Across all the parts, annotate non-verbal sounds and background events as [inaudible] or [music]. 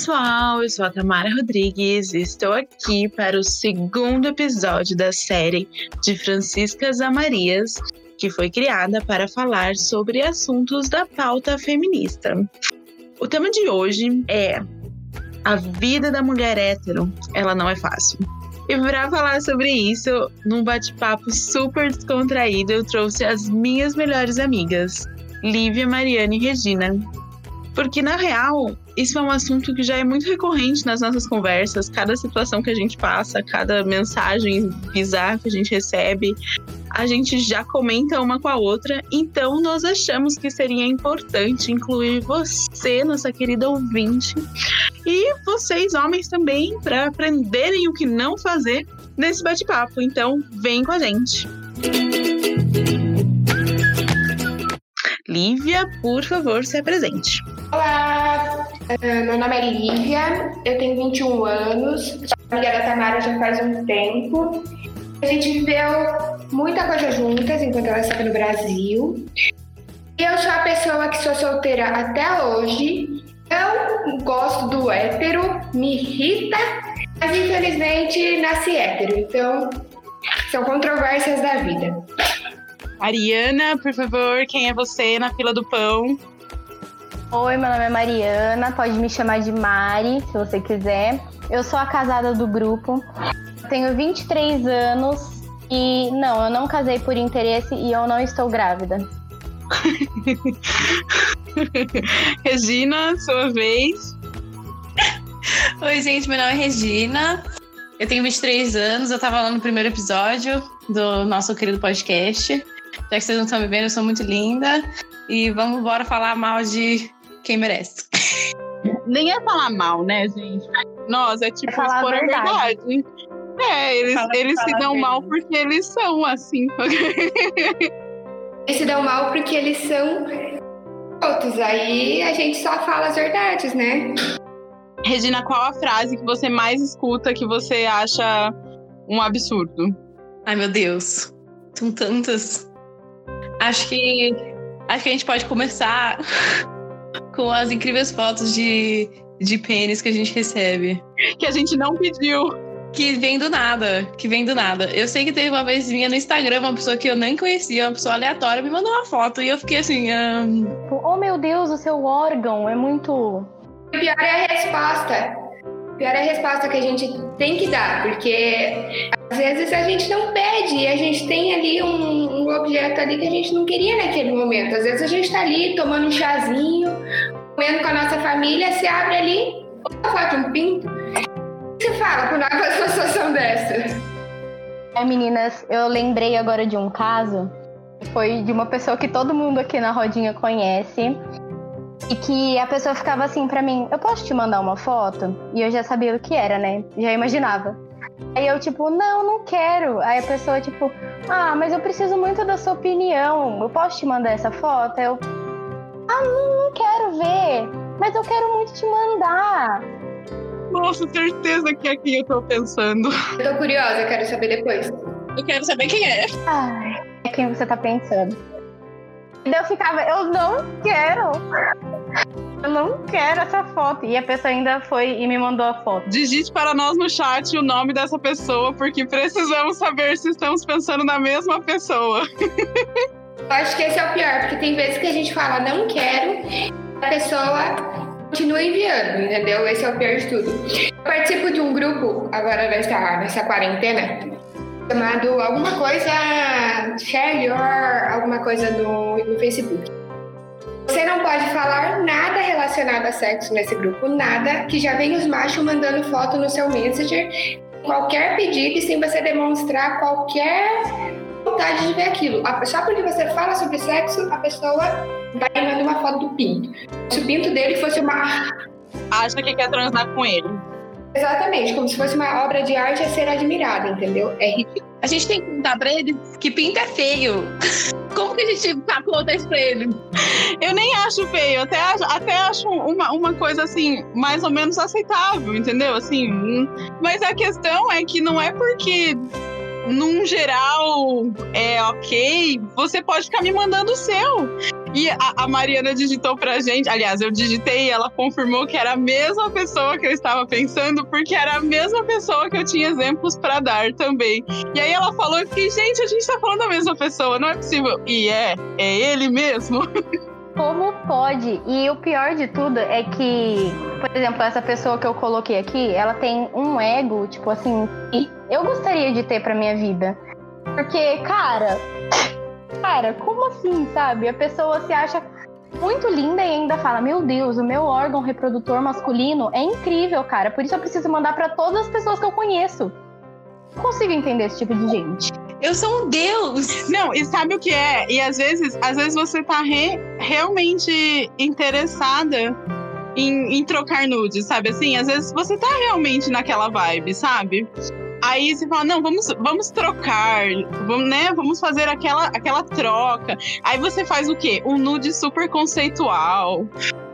pessoal, eu sou a Tamara Rodrigues e estou aqui para o segundo episódio da série de Franciscas Amarias, que foi criada para falar sobre assuntos da pauta feminista. O tema de hoje é a vida da mulher hétero, ela não é fácil. E para falar sobre isso, num bate-papo super descontraído, eu trouxe as minhas melhores amigas, Lívia, Mariana e Regina. Porque, na real, isso é um assunto que já é muito recorrente nas nossas conversas. Cada situação que a gente passa, cada mensagem bizarra que a gente recebe, a gente já comenta uma com a outra. Então, nós achamos que seria importante incluir você, nossa querida ouvinte, e vocês, homens, também, para aprenderem o que não fazer nesse bate-papo. Então, vem com a gente. Lívia, por favor, se apresente. Olá, uh, meu nome é Lívia, eu tenho 21 anos, sou amiga da Tamara já faz um tempo. A gente viveu muita coisa juntas enquanto ela estava no Brasil. E eu sou a pessoa que sou solteira até hoje. Eu gosto do hétero, me irrita, mas infelizmente nasci hétero. Então, são controvérsias da vida. Ariana, por favor, quem é você na fila do pão? Oi, meu nome é Mariana, pode me chamar de Mari, se você quiser. Eu sou a casada do grupo, tenho 23 anos e não, eu não casei por interesse e eu não estou grávida. [laughs] Regina, sua vez. Oi, gente, meu nome é Regina. Eu tenho 23 anos, eu tava lá no primeiro episódio do nosso querido podcast. Já que vocês não estão me vendo, eu sou muito linda. E vamos embora falar mal de quem merece. Nem é falar mal, né, gente? Nossa, é tipo É falar a expor a verdade. verdade. É, eles, Fala- eles se fala dão bem. mal porque eles são assim. [laughs] Eles se dão mal porque eles são outros. Aí a gente só fala as verdades, né? Regina, qual a frase que você mais escuta que você acha um absurdo? Ai, meu Deus. São tantas. Acho que. Acho que a gente pode começar [laughs] com as incríveis fotos de, de pênis que a gente recebe. Que a gente não pediu. Que vem do nada. Que vem do nada. Eu sei que teve uma vez minha no Instagram, uma pessoa que eu nem conhecia, uma pessoa aleatória, me mandou uma foto e eu fiquei assim. ahn, Oh meu Deus, o seu órgão é muito. O pior é a resposta. Pior é a resposta que a gente tem que dar, porque às vezes a gente não pede e a gente tem ali um, um objeto ali que a gente não queria naquele momento. Às vezes a gente tá ali tomando um chazinho, comendo com a nossa família, se abre ali, opa, falta um pinto. O que você fala quando acontece uma situação dessa? É, meninas, eu lembrei agora de um caso. Foi de uma pessoa que todo mundo aqui na rodinha conhece. E que a pessoa ficava assim pra mim: Eu posso te mandar uma foto? E eu já sabia o que era, né? Já imaginava. Aí eu, tipo, não, não quero. Aí a pessoa, tipo, ah, mas eu preciso muito da sua opinião. Eu posso te mandar essa foto? Aí eu, ah, não, não quero ver. Mas eu quero muito te mandar. Nossa, certeza que é quem eu tô pensando. Eu tô curiosa, quero saber depois. eu quero saber quem é. Ai, é quem você tá pensando. E daí eu ficava, eu não quero. Eu não quero essa foto. E a pessoa ainda foi e me mandou a foto. Digite para nós no chat o nome dessa pessoa, porque precisamos saber se estamos pensando na mesma pessoa. Eu acho que esse é o pior, porque tem vezes que a gente fala não quero, a pessoa continua enviando, entendeu? Esse é o pior de tudo. Eu participo de um grupo agora nessa, nessa quarentena chamado alguma coisa Share Your, alguma coisa no, no Facebook. Você não pode falar nada relacionado a sexo nesse grupo, nada, que já vem os machos mandando foto no seu Messenger, qualquer pedido sem você demonstrar qualquer vontade de ver aquilo. Só porque você fala sobre sexo, a pessoa vai e manda uma foto do pinto. Se o pinto dele fosse uma. Acha que quer transar com ele. Exatamente, como se fosse uma obra de arte a ser admirada, entendeu? É ridículo. A gente tem que contar pra eles que pinto é feio. [laughs] Como que a gente conta isso pra ele? Eu nem acho feio, até acho, até acho uma, uma coisa assim, mais ou menos aceitável, entendeu? Assim, hum, mas a questão é que não é porque, num geral, é ok, você pode ficar me mandando o seu. E a, a, Mariana digitou pra gente. Aliás, eu digitei e ela confirmou que era a mesma pessoa que eu estava pensando, porque era a mesma pessoa que eu tinha exemplos para dar também. E aí ela falou: e fiquei, gente, a gente tá falando da mesma pessoa, não é possível. E é, é ele mesmo. [laughs] Como pode? E o pior de tudo é que, por exemplo, essa pessoa que eu coloquei aqui, ela tem um ego, tipo assim, que eu gostaria de ter pra minha vida. Porque, cara, cara, como assim, sabe? A pessoa se acha muito linda e ainda fala: Meu Deus, o meu órgão reprodutor masculino é incrível, cara. Por isso eu preciso mandar para todas as pessoas que eu conheço. Não consigo entender esse tipo de gente. Eu sou um deus! Não, e sabe o que é? E às vezes, às vezes você tá re, realmente interessada em, em trocar nudes, sabe? Assim, às vezes você tá realmente naquela vibe, sabe? Aí você fala, não, vamos, vamos trocar, vamos, né? Vamos fazer aquela, aquela troca. Aí você faz o quê? Um nude super conceitual.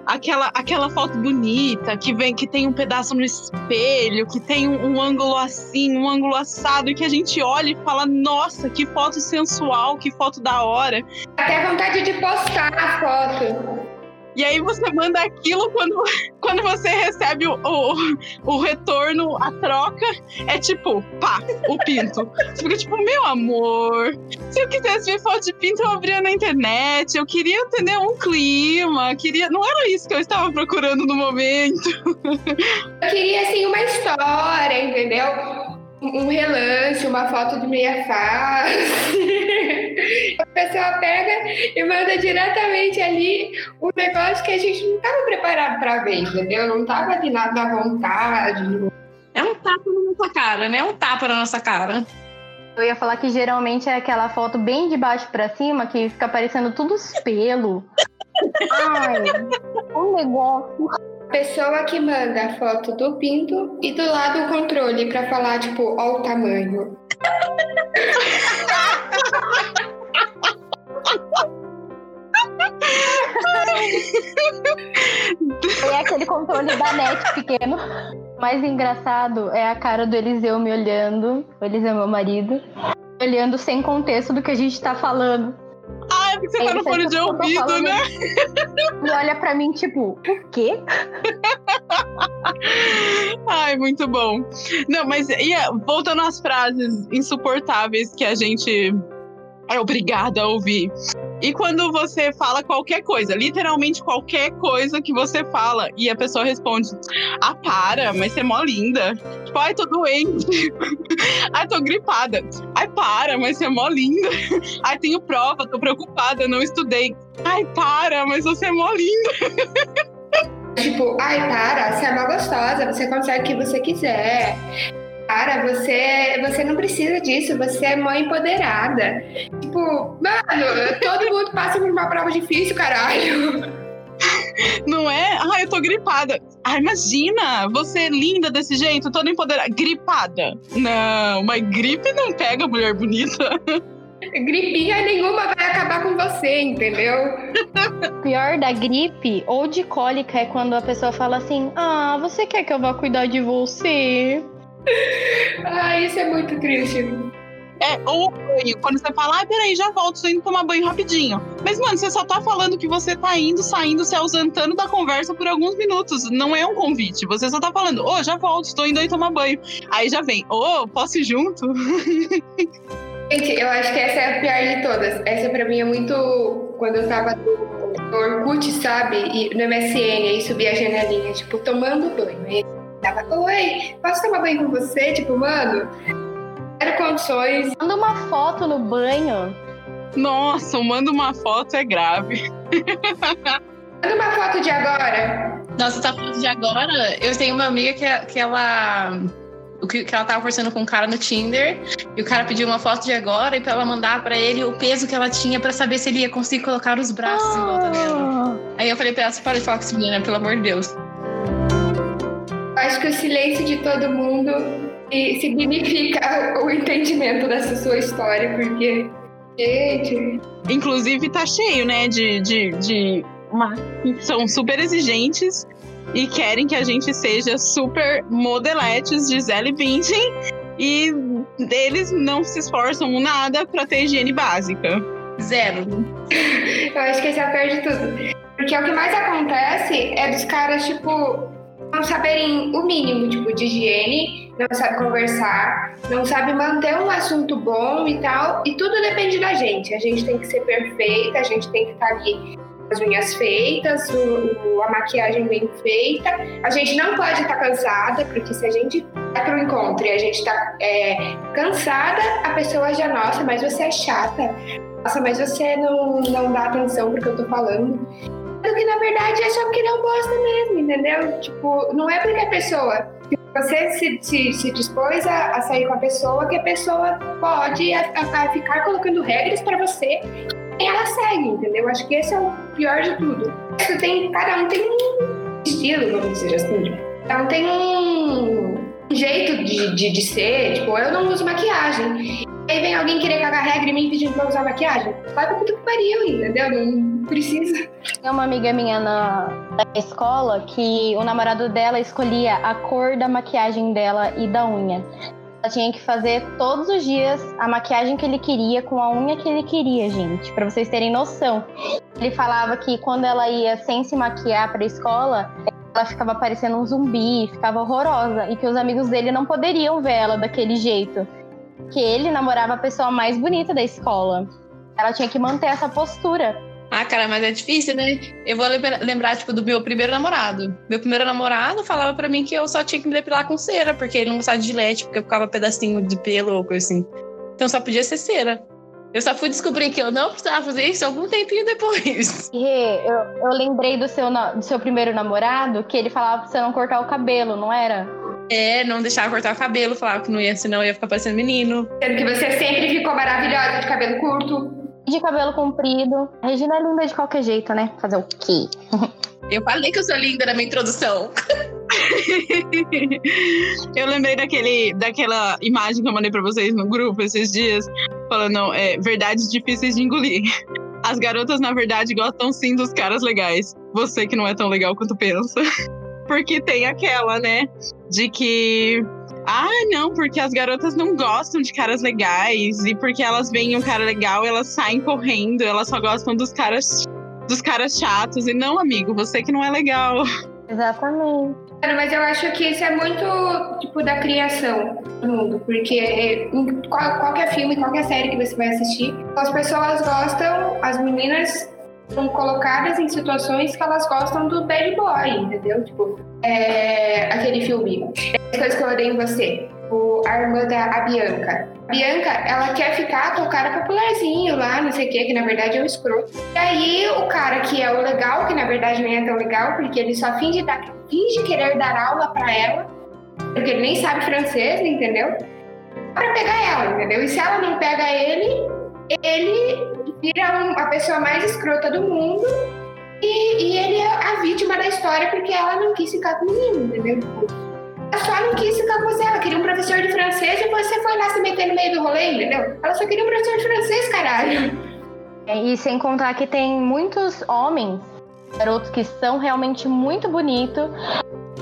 Aquela, aquela foto bonita que vem, que tem um pedaço no espelho, que tem um, um ângulo assim, um ângulo assado, e que a gente olha e fala, nossa, que foto sensual, que foto da hora. Até vontade de postar a foto. E aí você manda aquilo quando, [laughs] quando você recebe o, o, o retorno, a troca, é tipo, pá, o pinto. Você fica tipo, meu amor, se eu quisesse ver foto de pinto, eu abria na internet. Eu queria entender um clima, queria. Não era isso que eu estava procurando no momento. Eu queria, assim, uma história, entendeu? Um relance, uma foto de meia face. [laughs] a pessoa pega e manda diretamente ali um negócio que a gente não estava preparado para ver, entendeu? Não estava ali nada da vontade. É um tapa na nossa cara, né? É um tapa na nossa cara. Eu ia falar que geralmente é aquela foto bem de baixo para cima que fica parecendo tudo pelo. [laughs] Ai, um negócio pessoa que manda a foto do pinto e do lado o controle para falar, tipo, ó o tamanho. É aquele controle da net pequeno. O mais engraçado é a cara do Eliseu me olhando. O Eliseu meu marido. Olhando sem contexto do que a gente tá falando. Ah, é porque você tá no fone de ouvido, né? E olha pra mim, tipo, o quê? [laughs] Ai, muito bom. Não, mas ia, voltando às frases insuportáveis que a gente é obrigada a ouvir. E quando você fala qualquer coisa, literalmente qualquer coisa que você fala, e a pessoa responde: Ah, para, mas você é mó linda. Tipo, ai, tô doente. ai, tô gripada. Ai, para, mas você é mó linda. ai, tenho prova, tô preocupada, não estudei. Ai, para, mas você é mó linda. Tipo, ai, para, você é mó gostosa, você consegue o que você quiser. Cara, você, você não precisa disso, você é mãe empoderada. Tipo, mano, todo mundo passa por uma prova difícil, caralho. [laughs] Não é? Ai, eu tô gripada. Ai, imagina, você é linda desse jeito, toda empoderada. Gripada. Não, mas gripe não pega mulher bonita. [laughs] Gripinha nenhuma vai acabar com você, entendeu? [laughs] Pior da gripe ou de cólica é quando a pessoa fala assim: Ah, você quer que eu vá cuidar de você? ah, isso é muito triste. É, ou banho, quando você fala, ah, peraí, já volto, tô indo tomar banho rapidinho. Mas, mano, você só tá falando que você tá indo, saindo, se ausentando da conversa por alguns minutos. Não é um convite. Você só tá falando, ô, oh, já volto, tô indo aí tomar banho. Aí já vem, ô, oh, posso ir junto? [laughs] Gente, eu acho que essa é a pior de todas. Essa pra mim é muito. Quando eu tava no Orkut, sabe? E no MSN, aí subia a janelinha, tipo, tomando banho. Aí tava, oi, posso tomar banho com você? Tipo, mano, quero condições. Manda uma foto no banho. Nossa, manda uma foto é grave. manda uma foto de agora. Nossa, tá falando de agora? Eu tenho uma amiga que, que ela. O que, que ela tava conversando com um cara no Tinder e o cara pediu uma foto de agora e pra ela mandar pra ele o peso que ela tinha pra saber se ele ia conseguir colocar os braços oh. em volta dela. Ah. Aí eu falei pra ela, para de falar com essa menina, pelo amor de Deus acho que o silêncio de todo mundo significa o entendimento dessa sua história, porque, gente. Inclusive, tá cheio, né, de, de, de uma... são super exigentes e querem que a gente seja super modeletes de Gisele Bündchen e eles não se esforçam nada para ter higiene básica. Zero. Eu acho que esse é o pior de tudo. Porque o que mais acontece é dos caras, tipo, não saberem o mínimo, tipo, de higiene, não sabe conversar, não sabe manter um assunto bom e tal. E tudo depende da gente. A gente tem que ser perfeita, a gente tem que estar ali as unhas feitas, o, o, a maquiagem bem feita. A gente não pode estar cansada, porque se a gente vai para o encontro e a gente está é, cansada, a pessoa já, nossa, mas você é chata. Nossa, mas você não, não dá atenção porque eu tô falando. Sendo que na verdade é só porque não gosta mesmo, entendeu? Tipo, não é porque a pessoa. Você se, se, se dispôs a, a, sair com a pessoa que a pessoa pode a, a ficar colocando regras para você e ela segue, entendeu? Acho que esse é o pior de tudo. Tem, cada um tem um estilo, vamos dizer assim. Cada um tem um jeito de, de, de ser. Tipo, eu não uso maquiagem. Aí vem alguém querer cagar regra e me pedindo pra usar maquiagem. Vai pra puta que pariu, entendeu? Não precisa. Tem uma amiga minha na, na escola que o namorado dela escolhia a cor da maquiagem dela e da unha. Ela tinha que fazer todos os dias a maquiagem que ele queria com a unha que ele queria, gente, para vocês terem noção. Ele falava que quando ela ia sem se maquiar para a escola, ela ficava parecendo um zumbi, ficava horrorosa e que os amigos dele não poderiam ver ela daquele jeito que ele namorava a pessoa mais bonita da escola. Ela tinha que manter essa postura. Ah, cara, mas é difícil, né? Eu vou lembrar, tipo, do meu primeiro namorado. Meu primeiro namorado falava para mim que eu só tinha que me depilar com cera, porque ele não gostava de gilete, porque eu ficava pedacinho de pelo ou coisa assim. Então só podia ser cera. Eu só fui descobrir que eu não precisava fazer isso algum tempinho depois. [laughs] E eu, eu lembrei do seu, do seu primeiro namorado que ele falava pra você não cortar o cabelo, não era? É, não deixava cortar o cabelo, falava que não ia, senão ia ficar parecendo menino. Sendo que você sempre ficou maravilhosa de cabelo curto. De cabelo comprido. A Regina é linda de qualquer jeito, né? Fazer o quê? [laughs] Eu falei que eu sou linda na minha introdução. [laughs] eu lembrei daquele, daquela imagem que eu mandei pra vocês no grupo esses dias, falando é, verdades difíceis de engolir. As garotas, na verdade, gostam sim dos caras legais. Você que não é tão legal quanto pensa. [laughs] Porque tem aquela, né? De que. Ah, não, porque as garotas não gostam de caras legais. E porque elas veem um cara legal, elas saem correndo, elas só gostam dos caras dos caras chatos. E não, amigo, você que não é legal. Exatamente. Mas eu acho que isso é muito, tipo, da criação do mundo. Porque em qualquer filme, qualquer série que você vai assistir, as pessoas gostam, as meninas são colocadas em situações que elas gostam do bad boy, entendeu? Tipo, é, aquele filme, as coisas que eu odeio em você, o, a irmã da a Bianca. A Bianca, ela quer ficar com o cara popularzinho lá, não sei o que, que na verdade é um escroto. E aí o cara que é o legal, que na verdade nem é tão legal, porque ele só finge, dar, finge querer dar aula para ela, porque ele nem sabe francês, entendeu? Pra pegar ela, entendeu? E se ela não pega ele, ele vira a pessoa mais escrota do mundo e, e, ele é a vítima da história porque ela não quis ficar com o menino, entendeu? Ela só não quis ficar com você, ela queria um professor de francês e você foi lá se meter no meio do rolê, entendeu? Ela só queria um professor de francês, caralho. É, e sem contar que tem muitos homens, garotos que são realmente muito bonitos,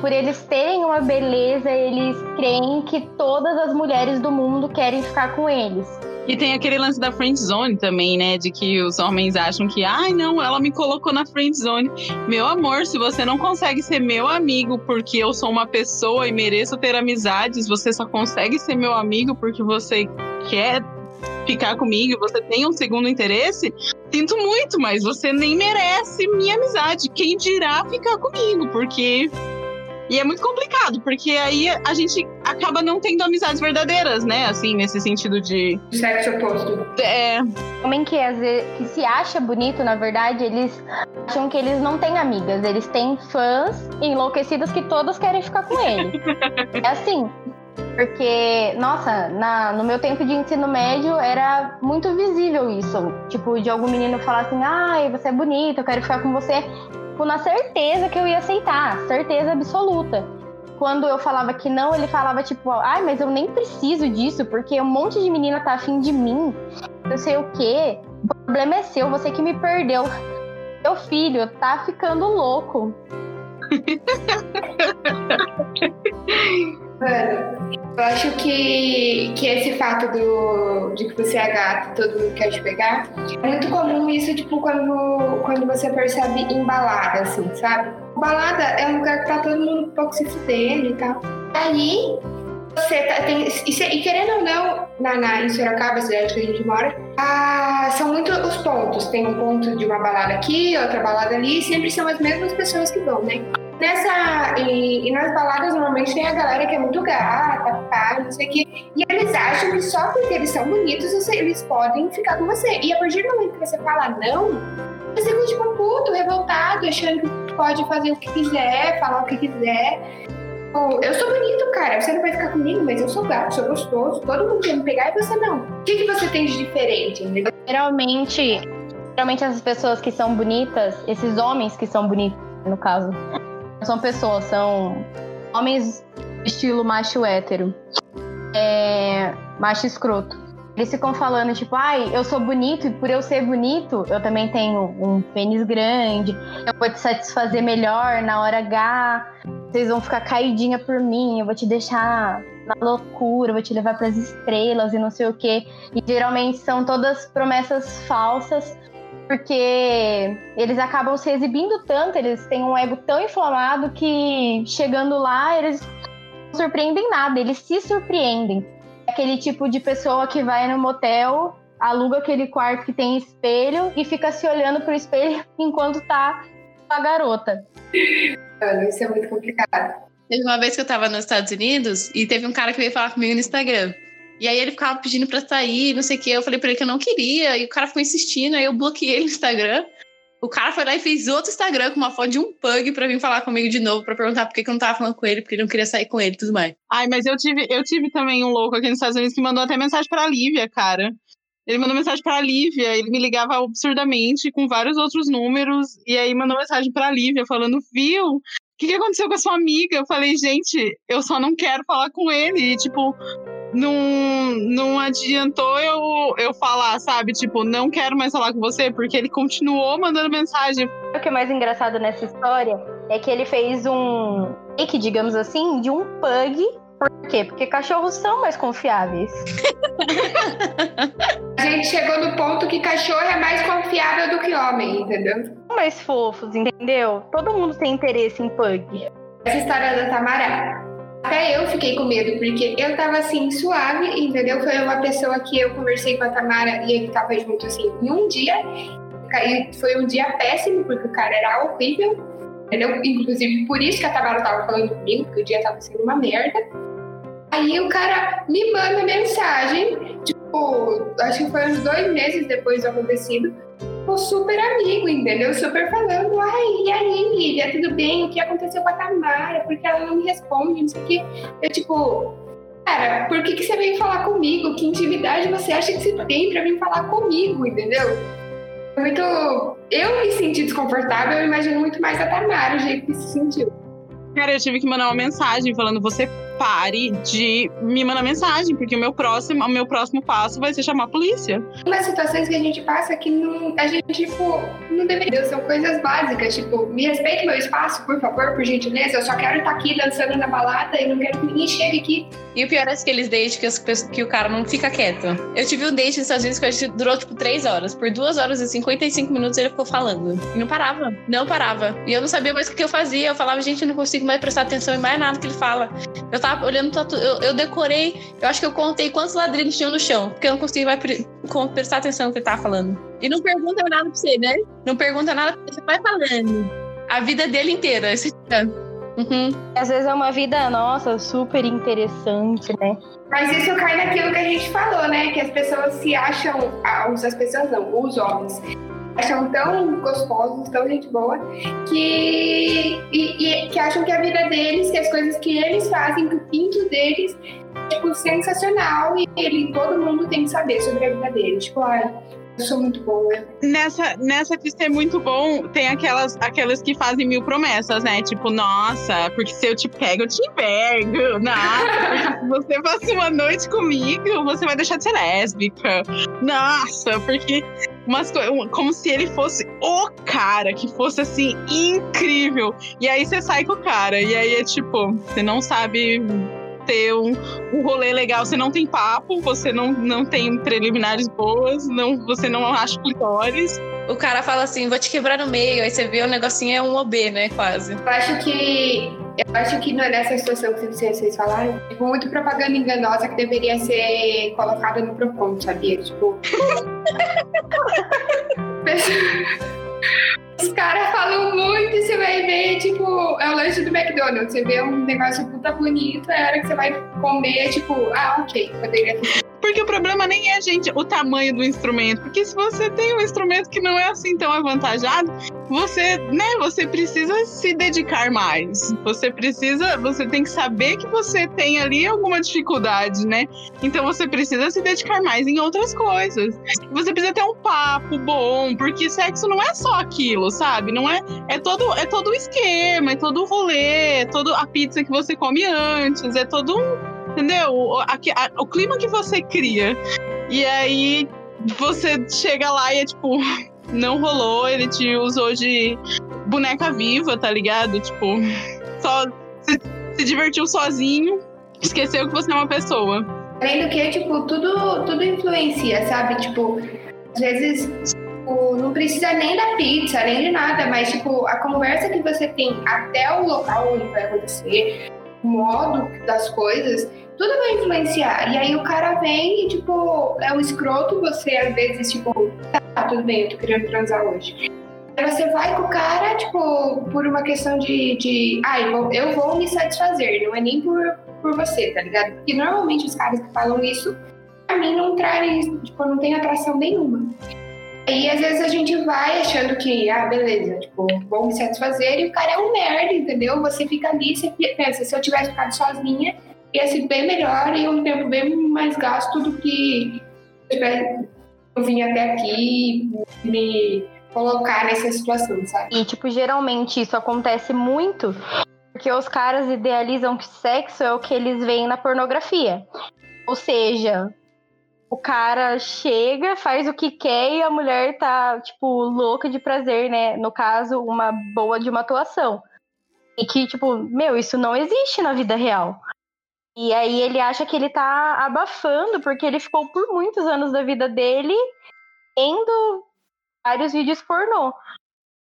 por eles terem uma beleza, eles creem que todas as mulheres do mundo querem ficar com eles. E tem aquele lance da friend zone também, né? De que os homens acham que, ai, não, ela me colocou na friend zone. Meu amor, se você não consegue ser meu amigo porque eu sou uma pessoa e mereço ter amizades, você só consegue ser meu amigo porque você quer ficar comigo, você tem um segundo interesse, sinto muito, mas você nem merece minha amizade. Quem dirá ficar comigo? Porque e é muito complicado, porque aí a gente acaba não tendo amizades verdadeiras, né? Assim, nesse sentido de. Sexo oposto. É. Homem que, às vezes, que se acha bonito, na verdade, eles acham que eles não têm amigas. Eles têm fãs enlouquecidas que todas querem ficar com ele. [laughs] é assim. Porque, nossa, na, no meu tempo de ensino médio era muito visível isso. Tipo, de algum menino falar assim: ai, você é bonita, eu quero ficar com você tipo, na certeza que eu ia aceitar, certeza absoluta. Quando eu falava que não, ele falava tipo, ai, mas eu nem preciso disso, porque um monte de menina tá afim de mim, não sei o quê. O problema é seu, você que me perdeu. Meu filho tá ficando louco. [laughs] Mano, eu acho que, que esse fato do, de que você é gato todo mundo quer te pegar, é muito comum isso, tipo, quando, quando você percebe em balada, assim, sabe? Balada é um lugar que tá todo mundo um pouco se fudendo e tal. Aí, você tá, tem, e, querendo ou não, na, na, em Sorocaba, cidade que a gente mora, ah, são muitos os pontos. Tem um ponto de uma balada aqui, outra balada ali, sempre são as mesmas pessoas que vão, né? Nessa, e, e, nas baladas normalmente tem a galera que é muito gata, pá, não sei o quê. E eles acham que só porque eles são bonitos eles podem ficar com você. E a partir do momento que você fala não, você fica tipo puto, revoltado, achando que pode fazer o que quiser, falar o que quiser. Eu sou bonito, cara. Você não vai ficar comigo, mas eu sou gato, sou gostoso. Todo mundo quer me pegar e você não. O que, que você tem de diferente? Geralmente, geralmente essas pessoas que são bonitas, esses homens que são bonitos, no caso, são pessoas, são homens estilo macho hétero. É, macho escroto. Eles ficam falando, tipo, ai, eu sou bonito e por eu ser bonito, eu também tenho um pênis grande, eu vou te satisfazer melhor na hora H, vocês vão ficar caidinha por mim, eu vou te deixar na loucura, eu vou te levar para as estrelas e não sei o quê. E geralmente são todas promessas falsas porque eles acabam se exibindo tanto, eles têm um ego tão inflamado que chegando lá eles não surpreendem nada, eles se surpreendem. Aquele tipo de pessoa que vai no motel, aluga aquele quarto que tem espelho e fica se olhando pro espelho [laughs] enquanto tá a garota. Mano, isso é muito complicado. Teve uma vez que eu tava nos Estados Unidos e teve um cara que veio falar comigo no Instagram. E aí ele ficava pedindo pra sair, não sei o que. Eu falei pra ele que eu não queria. E o cara ficou insistindo, aí eu bloqueei ele no Instagram. O cara foi lá e fez outro Instagram com uma foto de um pug pra vir falar comigo de novo, pra perguntar por que, que eu não tava falando com ele, porque ele não queria sair com ele e tudo mais. Ai, mas eu tive, eu tive também um louco aqui nos Estados Unidos que mandou até mensagem pra Lívia, cara. Ele mandou mensagem pra Lívia, ele me ligava absurdamente com vários outros números, e aí mandou mensagem pra Lívia falando: Viu? O que, que aconteceu com a sua amiga? Eu falei, gente, eu só não quero falar com ele. E, tipo, não, não adiantou eu, eu falar, sabe? Tipo, não quero mais falar com você, porque ele continuou mandando mensagem. O que é mais engraçado nessa história é que ele fez um fake, digamos assim, de um pug. Por quê? Porque cachorros são mais confiáveis. [laughs] A gente chegou no ponto que cachorro é mais confiável do que homem, entendeu? São mais fofos, entendeu? Todo mundo tem interesse em pug. Essa história da Tamara até eu fiquei com medo, porque eu tava assim, suave, entendeu? Foi uma pessoa que eu conversei com a Tamara e ele tava junto assim em um dia. Foi um dia péssimo, porque o cara era horrível, entendeu? Inclusive por isso que a Tamara tava falando comigo, porque o dia tava sendo uma merda. Aí o cara me manda mensagem, tipo, acho que foi uns dois meses depois do acontecido o super amigo, entendeu? Super falando, ai, e aí, Lívia, tudo bem? O que aconteceu com a Tamara? Porque ela não me responde, não sei o quê. Eu, tipo, cara, por que, que você veio falar comigo? Que intimidade você acha que você tem pra vir falar comigo, entendeu? Muito. Eu me senti desconfortável, eu imagino muito mais a Tamara, o jeito que se sentiu. Cara, eu tive que mandar uma mensagem falando: você pare de me mandar mensagem, porque o meu próximo, o meu próximo passo vai ser chamar a polícia. Uma situações que a gente passa que não, a gente, tipo, não deveria. São coisas básicas, tipo, me respeite meu espaço, por favor, por gentileza. Eu só quero estar aqui dançando na balada e não quero que ninguém chegue aqui. E o pior é aqueles dates que, as, que o cara não fica quieto. Eu tive um date nos Estados Unidos que acho que durou, tipo, três horas. Por duas horas e 55 minutos ele ficou falando. E não parava. Não parava. E eu não sabia mais o que eu fazia. Eu falava, gente, eu não consigo mais prestar atenção em mais nada que ele fala. Eu tava olhando tatu... eu, eu decorei, eu acho que eu contei quantos ladrilhos tinham no chão, porque eu não consegui mais pre... prestar atenção no que ele tava falando. E não pergunta nada pra você, né? Não pergunta nada pra você, vai falando. A vida dele inteira. Uhum. Às vezes é uma vida nossa super interessante, né? Mas isso cai naquilo que a gente falou, né? Que as pessoas se acham, as pessoas não, os homens, acham tão gostosos, tão gente boa, que, e, e, que acham que a vida deles, que as coisas que eles fazem, que o pinto deles é tipo, sensacional e ele, todo mundo tem que saber sobre a vida deles. Tipo, ah, eu sou muito boa. Nessa, nessa de ser muito bom, tem aquelas, aquelas que fazem mil promessas, né? Tipo, nossa, porque se eu te pego, eu te pego. Nossa, [laughs] se você passa uma noite comigo, você vai deixar de ser lésbica. Nossa, porque umas como se ele fosse o cara, que fosse assim, incrível. E aí você sai com o cara. E aí é tipo, você não sabe ter um, um rolê legal, você não tem papo, você não, não tem preliminares boas, não, você não acha clitóris. O cara fala assim, vou te quebrar no meio, aí você vê o negocinho é um OB, né, quase. Eu acho que eu acho que nessa situação que vocês, falaram, tipo, muito propaganda enganosa que deveria ser colocada no Procon, sabia? Tipo. Os caras falam muito você vai ver, tipo, é o lanche do McDonald's. Você vê um negócio puta bonito, é a hora que você vai comer, tipo, ah, ok, poderia ter porque o problema nem é, gente, o tamanho do instrumento. Porque se você tem um instrumento que não é assim tão avantajado, você, né, você precisa se dedicar mais. Você precisa, você tem que saber que você tem ali alguma dificuldade, né? Então você precisa se dedicar mais em outras coisas. Você precisa ter um papo bom, porque sexo não é só aquilo, sabe? Não é, é todo, é todo o esquema, é todo o rolê, é todo a pizza que você come antes, é todo um Entendeu? O, a, a, o clima que você cria. E aí você chega lá e é tipo, [laughs] não rolou, ele te usou de boneca viva, tá ligado? Tipo, só se, se divertiu sozinho, esqueceu que você é uma pessoa. Além do que, tipo, tudo, tudo influencia, sabe? Tipo, às vezes tipo, não precisa nem da pizza, nem de nada, mas tipo, a conversa que você tem até o local onde vai acontecer, o modo das coisas, tudo vai influenciar. E aí o cara vem e, tipo, é um escroto, você às vezes, tipo, tá, tudo bem, eu tô querendo transar hoje. Aí você vai com o cara, tipo, por uma questão de, de ah, eu vou me satisfazer, não é nem por, por você, tá ligado? Porque normalmente os caras que falam isso, pra mim não trazem, tipo, não tem atração nenhuma. E às vezes a gente vai achando que, ah, beleza, tipo, vou me satisfazer, e o cara é um merda, entendeu? Você fica ali, você pensa, se eu tivesse ficado sozinha, ia ser bem melhor e um tempo bem mais gasto do que eu vim até aqui me colocar nessa situação, sabe? E, tipo, geralmente isso acontece muito porque os caras idealizam que sexo é o que eles veem na pornografia. Ou seja, o cara chega, faz o que quer e a mulher tá, tipo, louca de prazer, né? No caso, uma boa de uma atuação. E que, tipo, meu, isso não existe na vida real. E aí ele acha que ele tá abafando, porque ele ficou por muitos anos da vida dele vendo vários vídeos pornô.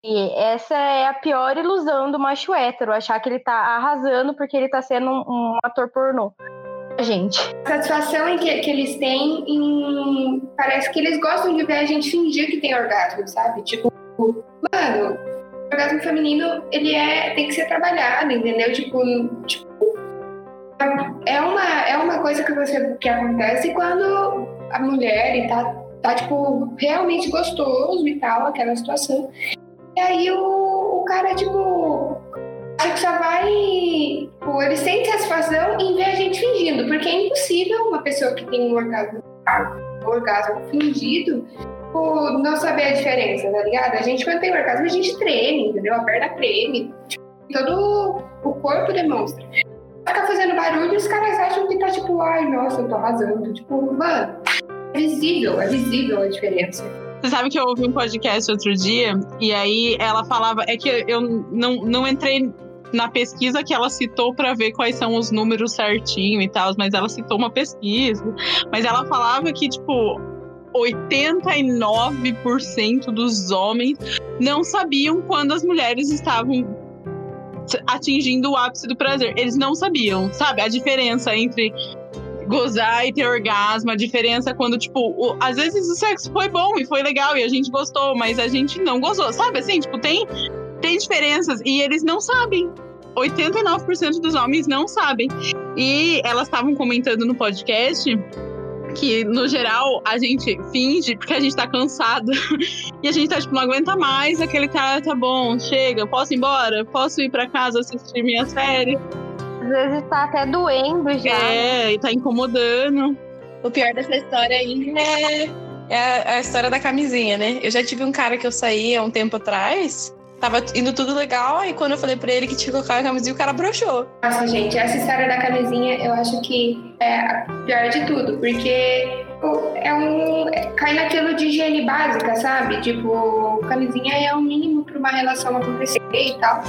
E essa é a pior ilusão do macho hétero, achar que ele tá arrasando porque ele tá sendo um, um ator pornô. Gente. A satisfação em que, que eles têm em... Parece que eles gostam de ver a gente fingir que tem orgasmo, sabe? Tipo, mano, o orgasmo feminino, ele é... tem que ser trabalhado, entendeu? Tipo, tipo é uma, é uma coisa que, você, que acontece quando a mulher tá, tá, tipo, realmente gostoso e tal, aquela situação. E aí o, o cara, tipo, acha que só vai. Tipo, ele sente satisfação em ver a gente fingindo, porque é impossível uma pessoa que tem um orgasmo, um orgasmo fingido tipo, não saber a diferença, tá ligado? A gente, quando tem orgasmo, a gente treme, entendeu? A perna treme, tipo, todo o corpo demonstra ficar fazendo barulho e os caras acham que tá tipo, ai, nossa, eu tô arrasando. Tipo, mano, é visível, é visível a diferença. Você sabe que eu ouvi um podcast outro dia e aí ela falava, é que eu não, não entrei na pesquisa que ela citou para ver quais são os números certinho e tal, mas ela citou uma pesquisa, mas ela falava que tipo 89% dos homens não sabiam quando as mulheres estavam atingindo o ápice do prazer. Eles não sabiam, sabe? A diferença entre gozar e ter orgasmo, a diferença quando, tipo, o, às vezes o sexo foi bom e foi legal e a gente gostou, mas a gente não gozou, sabe? Assim, tipo, tem, tem diferenças e eles não sabem. 89% dos homens não sabem. E elas estavam comentando no podcast que, no geral, a gente finge porque a gente tá cansado. [laughs] e a gente tá, tipo, não aguenta mais. Aquele cara, tá bom, chega, posso ir embora? Posso ir pra casa assistir minha série? Às vezes tá até doendo já. É, e tá incomodando. O pior dessa história aí é, é a história da camisinha, né? Eu já tive um cara que eu saí há um tempo atrás Tava indo tudo legal, e quando eu falei pra ele que tinha que colocar a camisinha, o cara broxou. Nossa, gente, essa história da camisinha eu acho que é a pior de tudo, porque é um. cai naquilo de higiene básica, sabe? Tipo, camisinha é o mínimo pra uma relação acontecer e tal.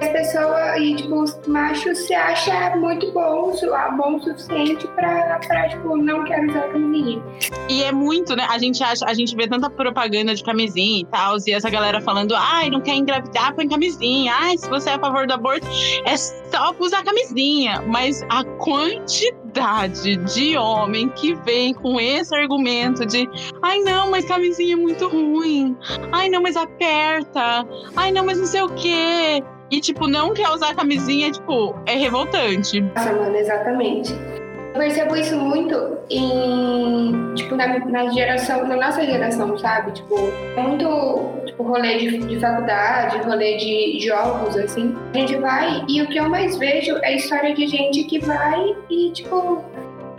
As pessoas e tipo os machos se acha muito bom, bom o suficiente pra, pra tipo, não quero usar camisinha. E é muito, né? A gente acha, a gente vê tanta propaganda de camisinha e tal, e essa galera falando, ai, não quer engravidar, põe camisinha. Ai, se você é a favor do aborto, é só usar camisinha. Mas a quantidade de homem que vem com esse argumento de ai não, mas camisinha é muito ruim. Ai não, mas aperta. Ai não, mas não sei o quê e, tipo, não quer usar camisinha, tipo, é revoltante. Nossa, mano, exatamente. Eu percebo isso muito em, tipo, na, na geração, na nossa geração, sabe? Tipo, muito, tipo, rolê de, de faculdade, rolê de jogos, assim. A gente vai e o que eu mais vejo é a história de gente que vai e, tipo,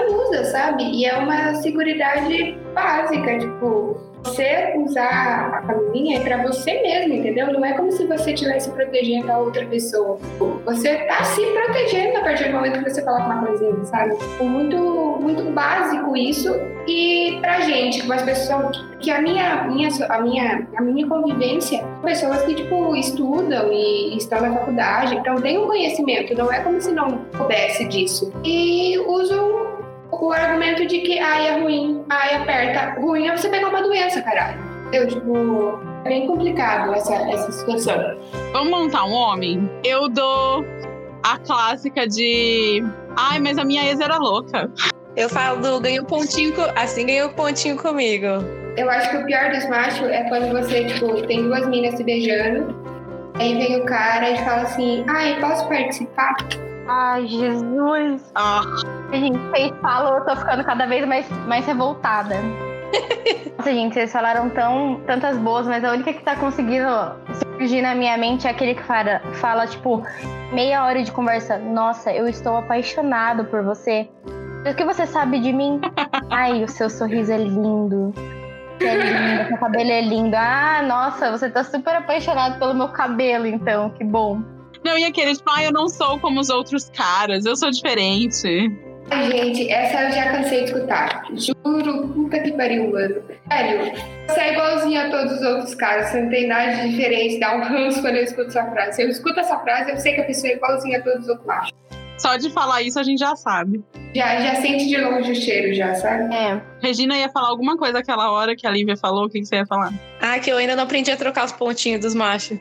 usa, sabe? E é uma seguridade básica, tipo, você usar a camisinha é para você mesmo, entendeu? Não é como se você estivesse protegendo a outra pessoa. Você tá se protegendo a partir do momento que você coloca uma camisinha, sabe? Muito, muito básico isso. E pra gente, com as pessoas que a minha, minha, a minha, a minha convivência, pessoas que tipo estudam e estão na faculdade, então tem um conhecimento. Não é como se não soubesse disso. E usam o argumento de que ai é ruim, ai aperta. Ruim é você pegar uma doença, caralho. Eu, tipo, é bem complicado essa, essa situação. Vamos montar um homem? Eu dou a clássica de ai, mas a minha ex era louca. Eu falo do ganhou pontinho, assim ganhou pontinho comigo. Eu acho que o pior dos machos é quando você, tipo, tem duas minas se beijando, aí vem o cara e fala assim, ai, posso participar? Ai, Jesus. Ah. Gente, vocês falam, eu tô ficando cada vez mais, mais revoltada. [laughs] Nossa, gente, vocês falaram tão, tantas boas, mas a única que tá conseguindo surgir na minha mente é aquele que fala, fala, tipo, meia hora de conversa. Nossa, eu estou apaixonado por você. O que você sabe de mim? [laughs] Ai, o seu sorriso é lindo. Você é lindo, seu cabelo é lindo. Ah, nossa, você tá super apaixonado pelo meu cabelo, então, que bom. Não, e aquele, tipo, ah, eu não sou como os outros caras, eu sou diferente. Ai, gente, essa eu já cansei de escutar. Juro, puta que pariu, mano. Sério, você é igualzinho a todos os outros caras, você não tem nada de diferente, dá um ranço quando eu escuto essa frase. Se eu escuto essa frase, eu sei que a pessoa é igualzinha a todos os outros machos. Só de falar isso a gente já sabe. Já, já sente de longe o cheiro, já, sabe? É. Regina ia falar alguma coisa aquela hora que a Lívia falou, o que, que você ia falar? Ah, que eu ainda não aprendi a trocar os pontinhos dos machos.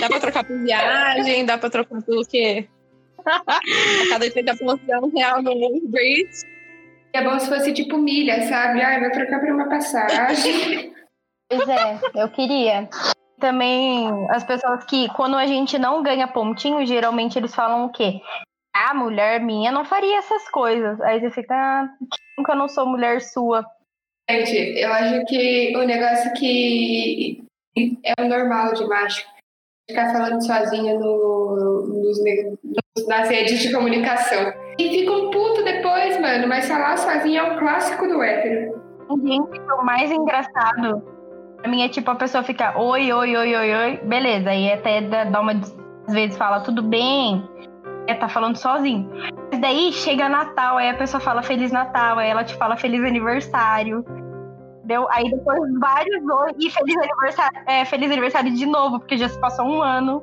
Dá pra trocar por viagem, dá pra trocar pelo quê? [laughs] A cada 80 pontos é um real no Breeze. É bom se fosse tipo milha, sabe? Ah, vou trocar por uma passagem. Pois é, eu queria. Também as pessoas que, quando a gente não ganha pontinho, geralmente eles falam o quê? A mulher minha não faria essas coisas. Aí você fica, ah, nunca não sou mulher sua. Gente, eu acho que o negócio que é o normal de macho ficar falando sozinha no, nos, nas redes de comunicação. E fica um puto depois, mano, mas falar sozinha é um clássico do hétero. Gente, o mais engraçado pra mim é tipo a pessoa fica oi, oi, oi, oi, oi, beleza. Aí até dá uma. Às vezes fala tudo bem, é, tá falando sozinho. Mas daí chega Natal, aí a pessoa fala Feliz Natal, aí ela te fala Feliz Aniversário entendeu? Aí depois vários. E feliz aniversário, é, feliz aniversário de novo, porque já se passou um ano.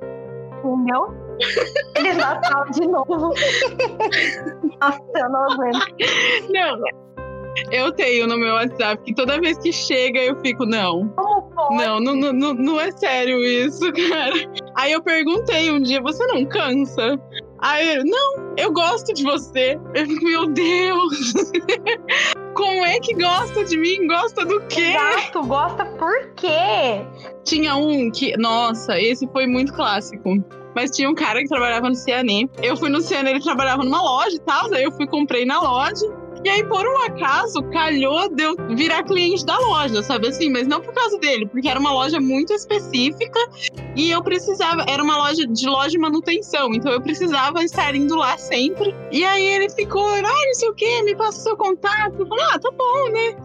Entendeu? [laughs] Feliz Natal de novo. [laughs] Nossa, eu não aguento. Não, eu tenho no meu WhatsApp que toda vez que chega eu fico, não. Não, não, não, não é sério isso, [laughs] cara. Aí eu perguntei um dia, você não cansa? Aí, não, eu gosto de você. Eu fico, meu Deus! Como é que gosta de mim? Gosta do quê? Exato, gosta por quê? Tinha um que, nossa, esse foi muito clássico. Mas tinha um cara que trabalhava no CNE. Eu fui no CNE, ele trabalhava numa loja e tal. Aí eu fui, comprei na loja. E aí, por um acaso, calhou de eu virar cliente da loja, sabe assim? Mas não por causa dele, porque era uma loja muito específica e eu precisava, era uma loja de loja de manutenção, então eu precisava estar indo lá sempre. E aí ele ficou, ah, não sei o quê, me passa o seu contato. Eu falei, ah, tá bom, né?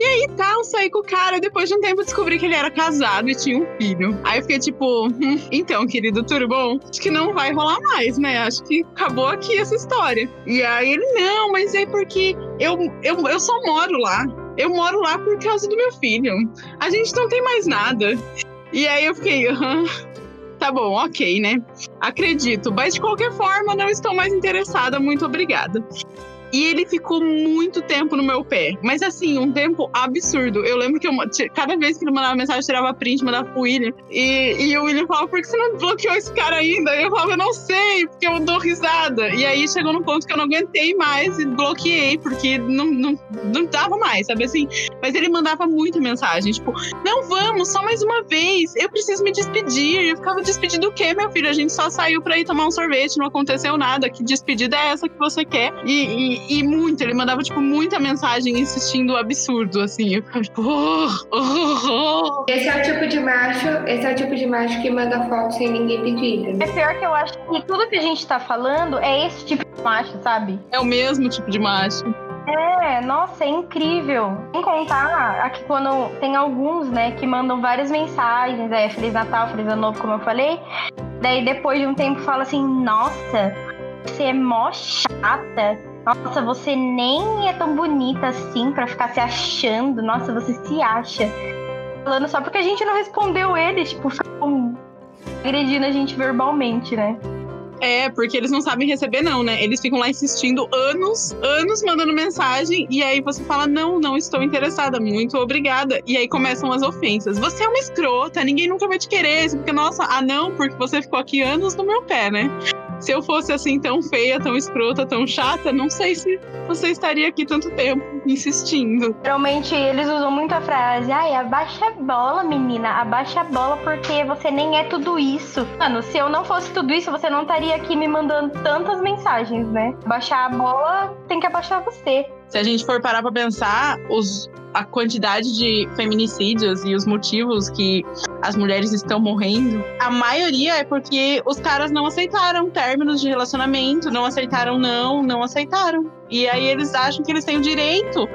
E aí tal, saí com o cara. Depois de um tempo descobri que ele era casado e tinha um filho. Aí eu fiquei tipo, hum, então, querido, tudo bom? Acho que não vai rolar mais, né? Acho que acabou aqui essa história. E aí ele, não, mas é porque eu, eu, eu só moro lá. Eu moro lá por causa do meu filho. A gente não tem mais nada. E aí eu fiquei, aham. Tá tá bom, ok, né? Acredito, mas de qualquer forma não estou mais interessada, muito obrigada. E ele ficou muito tempo no meu pé. Mas assim, um tempo absurdo. Eu lembro que eu, cada vez que ele mandava mensagem, eu tirava print, mandava pro William. E, e o William falava, por que você não bloqueou esse cara ainda? E eu falava, não sei, porque eu dou risada. E aí chegou no ponto que eu não aguentei mais e bloqueei, porque não, não, não dava mais, sabe assim? Mas ele mandava muita mensagem, tipo, não vamos, só mais uma vez. Eu preciso me despedir. Eu ficava despedido do quê, meu filho? A gente só saiu pra ir tomar um sorvete, não aconteceu nada. Que despedida é essa que você quer? e, e e, muito, ele mandava, tipo, muita mensagem insistindo absurdo, assim. Eu ficava, tipo, oh, oh, oh. Esse é o tipo de macho, esse é o tipo de macho que manda foto sem ninguém pedir. É pior que eu acho que tudo que a gente tá falando é esse tipo de macho, sabe? É o mesmo tipo de macho. É, nossa, é incrível. Sem contar aqui quando tem alguns, né, que mandam várias mensagens, é Feliz Natal, Feliz Ano Novo, como eu falei. Daí depois de um tempo fala assim, nossa, você é mó chata. Nossa, você nem é tão bonita assim para ficar se achando. Nossa, você se acha. Falando só porque a gente não respondeu eles, tipo, ficam agredindo a gente verbalmente, né? É, porque eles não sabem receber, não, né? Eles ficam lá insistindo anos, anos mandando mensagem, e aí você fala: não, não estou interessada, muito obrigada. E aí começam as ofensas. Você é uma escrota, ninguém nunca vai te querer, porque, nossa, ah, não, porque você ficou aqui anos no meu pé, né? Se eu fosse assim tão feia, tão escrota, tão chata, não sei se você estaria aqui tanto tempo insistindo. Geralmente eles usam muito a frase: ai, abaixa a bola, menina, abaixa a bola porque você nem é tudo isso. Mano, se eu não fosse tudo isso, você não estaria aqui me mandando tantas mensagens, né? Baixar a bola tem que abaixar você. Se a gente for parar pra pensar, os, a quantidade de feminicídios e os motivos que as mulheres estão morrendo, a maioria é porque os caras não aceitaram términos de relacionamento, não aceitaram não, não aceitaram. E aí eles acham que eles têm o direito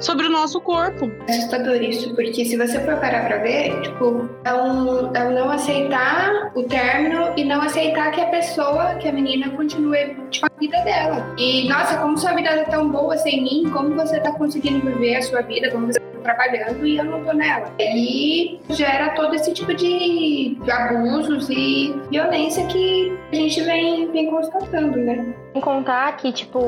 sobre o nosso corpo. É assustador isso, porque se você for parar pra ver, tipo, é um, é um não aceitar o término e não aceitar que a pessoa, que a menina continue tipo, a vida dela. E, nossa, como sua vida é tão boa sem mim, como você tá conseguindo viver a sua vida, como você tá trabalhando e eu não tô nela. E gera todo esse tipo de, de abusos e violência que a gente vem, vem constatando, né? Sem contar que, tipo,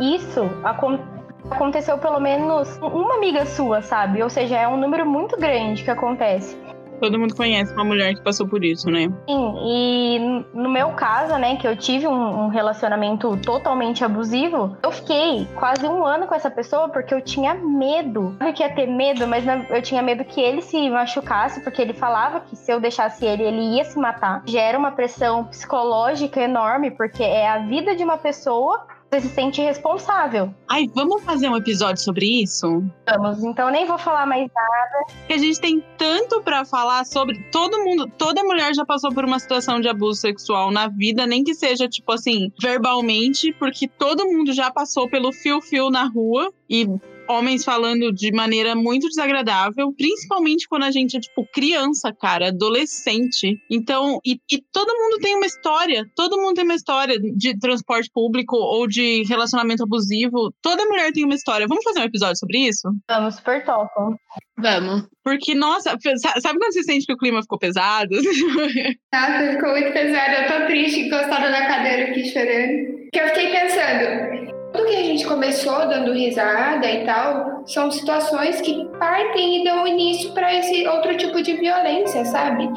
isso acontece aconteceu pelo menos uma amiga sua, sabe? Ou seja, é um número muito grande que acontece. Todo mundo conhece uma mulher que passou por isso, né? Sim, e no meu caso, né, que eu tive um, um, relacionamento totalmente abusivo, eu fiquei quase um ano com essa pessoa porque eu tinha medo. Eu que ia ter medo, mas eu tinha medo que ele se machucasse, porque ele falava que se eu deixasse ele, ele ia se matar. Gera uma pressão psicológica enorme, porque é a vida de uma pessoa você se sente responsável. Ai, vamos fazer um episódio sobre isso? Vamos, então nem vou falar mais nada. Porque a gente tem tanto para falar sobre todo mundo, toda mulher já passou por uma situação de abuso sexual na vida, nem que seja tipo assim, verbalmente, porque todo mundo já passou pelo fio-fio na rua e homens falando de maneira muito desagradável, principalmente quando a gente é, tipo, criança, cara, adolescente. Então, e, e, todo mundo tem uma história, todo mundo tem uma história de transporte público ou de relacionamento abusivo. Toda mulher tem uma história. Vamos fazer um episódio sobre isso? Vamos, super top. Vamos. Porque, nossa, sabe quando você sente que o clima ficou pesado? Nossa, [laughs] ficou muito pesado. Eu tô triste, encostada na cadeira aqui chorando. Que eu fiquei pensando, tudo que a gente começou dando risada e tal são situações que partem e dão início para esse outro tipo de violência, sabe?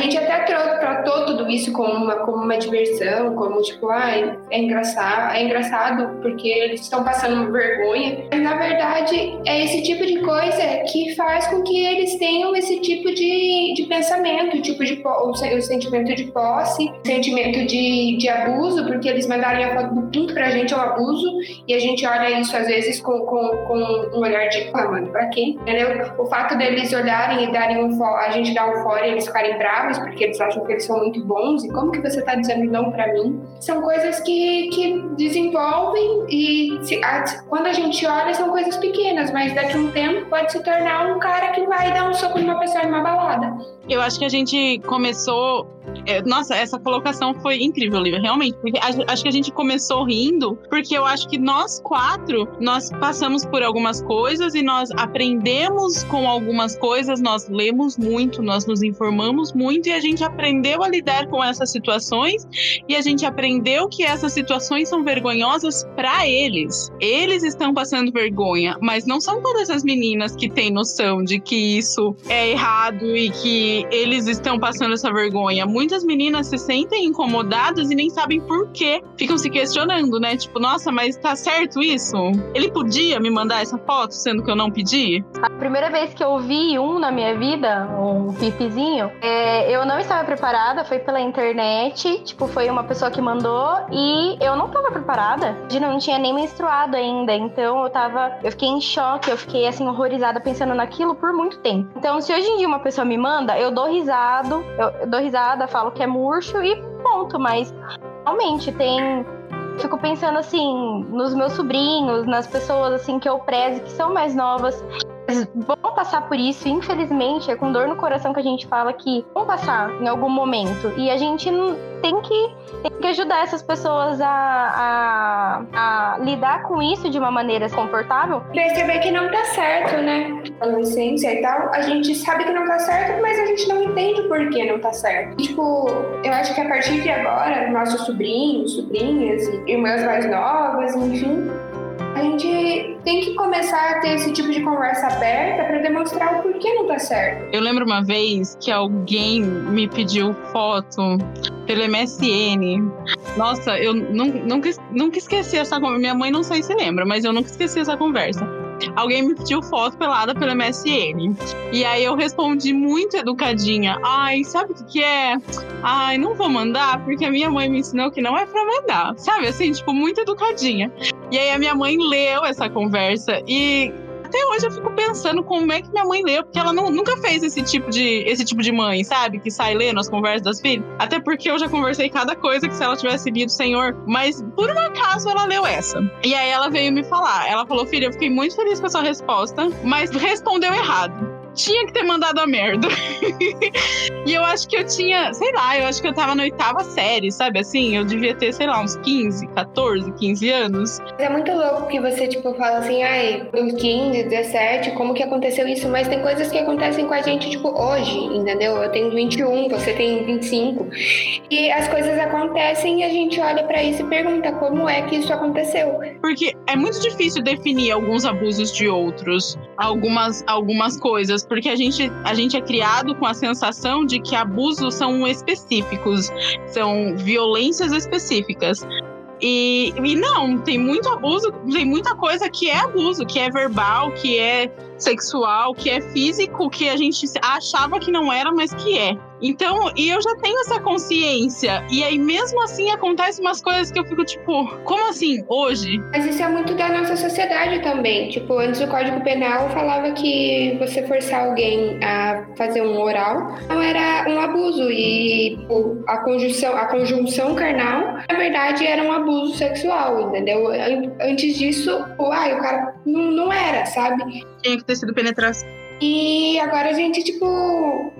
A gente até tratou tudo isso como uma, como uma diversão, como tipo, ah, é engraçado, é engraçado porque eles estão passando vergonha. Mas na verdade é esse tipo de coisa que faz com que eles tenham esse tipo de, de pensamento, tipo de o, o sentimento de posse, sentimento de, de abuso, porque eles mandarem a foto do pinto pra gente é um abuso, e a gente olha isso às vezes com, com, com um olhar de, ah, mano, pra quê? Entendeu? O fato deles olharem e darem um a gente dar um fora e eles ficarem bravos porque eles acham que eles são muito bons, e como que você está dizendo não para mim? São coisas que, que desenvolvem e se, a, quando a gente olha são coisas pequenas, mas daqui a um tempo pode se tornar um cara que vai dar um soco numa pessoa numa balada. Eu acho que a gente começou nossa, essa colocação foi incrível, Lívia, realmente. Porque acho que a gente começou rindo, porque eu acho que nós quatro, nós passamos por algumas coisas e nós aprendemos com algumas coisas, nós lemos muito, nós nos informamos muito e a gente aprendeu a lidar com essas situações e a gente aprendeu que essas situações são vergonhosas para eles. Eles estão passando vergonha, mas não são todas as meninas que têm noção de que isso é errado e que eles estão passando essa vergonha. Muitas meninas se sentem incomodadas e nem sabem por quê. Ficam se questionando, né? Tipo, nossa, mas tá certo isso? Ele podia me mandar essa foto, sendo que eu não pedi? A primeira vez que eu vi um na minha vida, um pipizinho, é, eu não estava preparada, foi pela internet. Tipo, foi uma pessoa que mandou e eu não estava preparada. Eu não tinha nem menstruado ainda. Então eu tava. Eu fiquei em choque, eu fiquei assim, horrorizada pensando naquilo por muito tempo. Então, se hoje em dia uma pessoa me manda, eu dou risado, eu, dou risada, falo que é murcho e ponto. Mas realmente tem fico pensando assim nos meus sobrinhos, nas pessoas assim que eu prezo que são mais novas vão passar por isso, infelizmente, é com dor no coração que a gente fala que vão passar em algum momento. E a gente tem que, tem que ajudar essas pessoas a, a, a lidar com isso de uma maneira confortável. Perceber que não tá certo, né? Adolescência e tal, a gente sabe que não tá certo, mas a gente não entende por que não tá certo. Tipo, eu acho que a partir de agora, nossos sobrinhos, sobrinhas, irmãs mais novas, enfim, a gente tem que começar a ter esse tipo de conversa aberta para demonstrar o porquê não tá certo. Eu lembro uma vez que alguém me pediu foto pelo MSN. Nossa, eu nunca, nunca esqueci essa conversa. Minha mãe não sei se lembra, mas eu nunca esqueci essa conversa alguém me pediu foto pelada pelo MSN. E aí eu respondi muito educadinha. Ai, sabe o que, que é? Ai, não vou mandar, porque a minha mãe me ensinou que não é pra mandar. Sabe, assim, tipo, muito educadinha. E aí a minha mãe leu essa conversa e até hoje eu fico pensando como é que minha mãe leu, porque ela não, nunca fez esse tipo, de, esse tipo de mãe, sabe? Que sai lendo as conversas das filhas. Até porque eu já conversei cada coisa que se ela tivesse lido, Senhor. Mas por um acaso ela leu essa. E aí ela veio me falar. Ela falou, filha, eu fiquei muito feliz com a sua resposta, mas respondeu errado tinha que ter mandado a merda. [laughs] e eu acho que eu tinha, sei lá, eu acho que eu tava na oitava série, sabe? Assim, eu devia ter, sei lá, uns 15, 14, 15 anos. É muito louco que você, tipo, fala assim, ai, dos 15, 17, como que aconteceu isso? Mas tem coisas que acontecem com a gente, tipo, hoje, entendeu? Eu tenho 21, você tem 25. E as coisas acontecem e a gente olha para isso e pergunta como é que isso aconteceu. Porque é muito difícil definir alguns abusos de outros, algumas, algumas coisas porque a gente, a gente é criado com a sensação de que abusos são específicos, são violências específicas. E, e não, tem muito abuso, tem muita coisa que é abuso, que é verbal, que é sexual, que é físico, que a gente achava que não era, mas que é. Então, e eu já tenho essa consciência. E aí, mesmo assim, acontecem umas coisas que eu fico tipo, como assim, hoje? Mas isso é muito da nossa sociedade também. Tipo, antes o Código Penal falava que você forçar alguém a fazer um oral não era um abuso. E a conjunção, a conjunção carnal, na verdade, era um abuso sexual, entendeu? Antes disso, uai, o cara não, não era, sabe? Tinha que ter sido penetração. E agora a gente, tipo,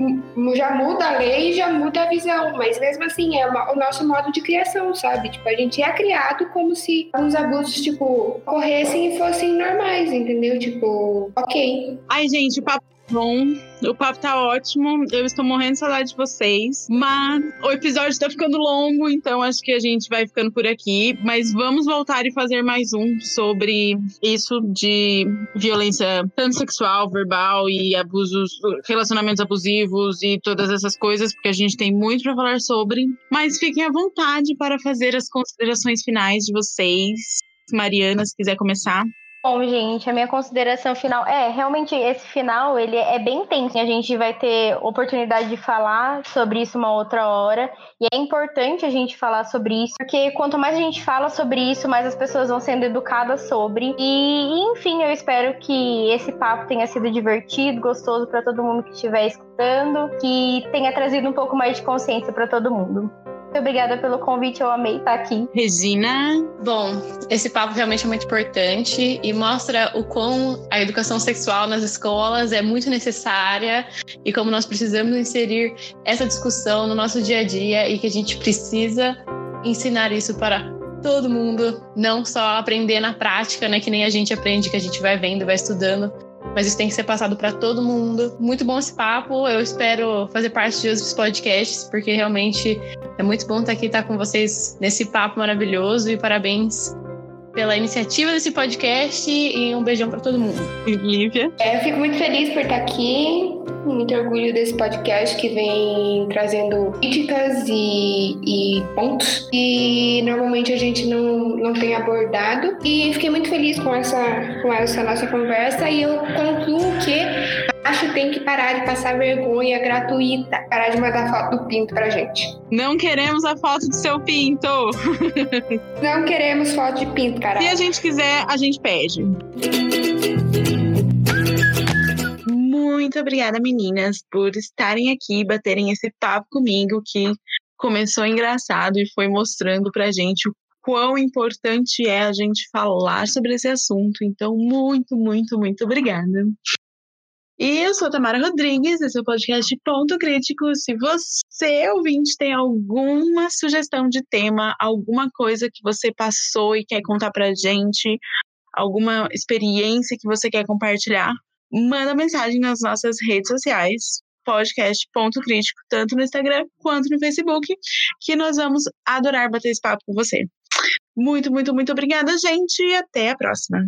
já muda a lei, já muda a visão, mas mesmo assim é o nosso modo de criação, sabe? Tipo, a gente é criado como se alguns abusos, tipo, ocorressem e fossem normais, entendeu? Tipo, ok. Ai, gente, papo bom. O papo tá ótimo. Eu estou morrendo de saudade de vocês. Mas o episódio tá ficando longo, então acho que a gente vai ficando por aqui. Mas vamos voltar e fazer mais um sobre isso de violência tanto sexual, verbal e abusos, relacionamentos abusivos e todas essas coisas, porque a gente tem muito para falar sobre. Mas fiquem à vontade para fazer as considerações finais de vocês. Mariana, se quiser começar. Bom, gente, a minha consideração final é realmente esse final ele é bem tenso. A gente vai ter oportunidade de falar sobre isso uma outra hora e é importante a gente falar sobre isso porque quanto mais a gente fala sobre isso, mais as pessoas vão sendo educadas sobre. E enfim, eu espero que esse papo tenha sido divertido, gostoso para todo mundo que estiver escutando, que tenha trazido um pouco mais de consciência para todo mundo. Muito obrigada pelo convite, eu amei estar aqui. Regina? Bom, esse papo realmente é muito importante e mostra o quão a educação sexual nas escolas é muito necessária e como nós precisamos inserir essa discussão no nosso dia a dia e que a gente precisa ensinar isso para todo mundo, não só aprender na prática, né, que nem a gente aprende, que a gente vai vendo, vai estudando, mas isso tem que ser passado para todo mundo. Muito bom esse papo. Eu espero fazer parte de outros podcasts, porque realmente é muito bom estar aqui, estar com vocês nesse papo maravilhoso. E parabéns pela iniciativa desse podcast e um beijão para todo mundo. Lívia? É, eu fico muito feliz por estar aqui, muito orgulho desse podcast que vem trazendo críticas e, e pontos que normalmente a gente não, não tem abordado. E fiquei muito feliz com essa, com essa nossa conversa e eu concluo que acho que tem que parar de passar vergonha gratuita, parar de mandar foto do pinto pra gente. Não queremos a foto do seu pinto. [laughs] Não queremos foto de pinto, cara. Se a gente quiser, a gente pede. Muito obrigada, meninas, por estarem aqui, baterem esse papo comigo que começou engraçado e foi mostrando pra gente o quão importante é a gente falar sobre esse assunto. Então, muito, muito, muito obrigada. E eu sou Tamara Rodrigues, esse é o podcast Ponto Crítico. Se você, ouvinte, tem alguma sugestão de tema, alguma coisa que você passou e quer contar pra gente, alguma experiência que você quer compartilhar, manda mensagem nas nossas redes sociais, podcast Ponto Crítico, tanto no Instagram quanto no Facebook, que nós vamos adorar bater esse papo com você. Muito, muito, muito obrigada, gente, e até a próxima.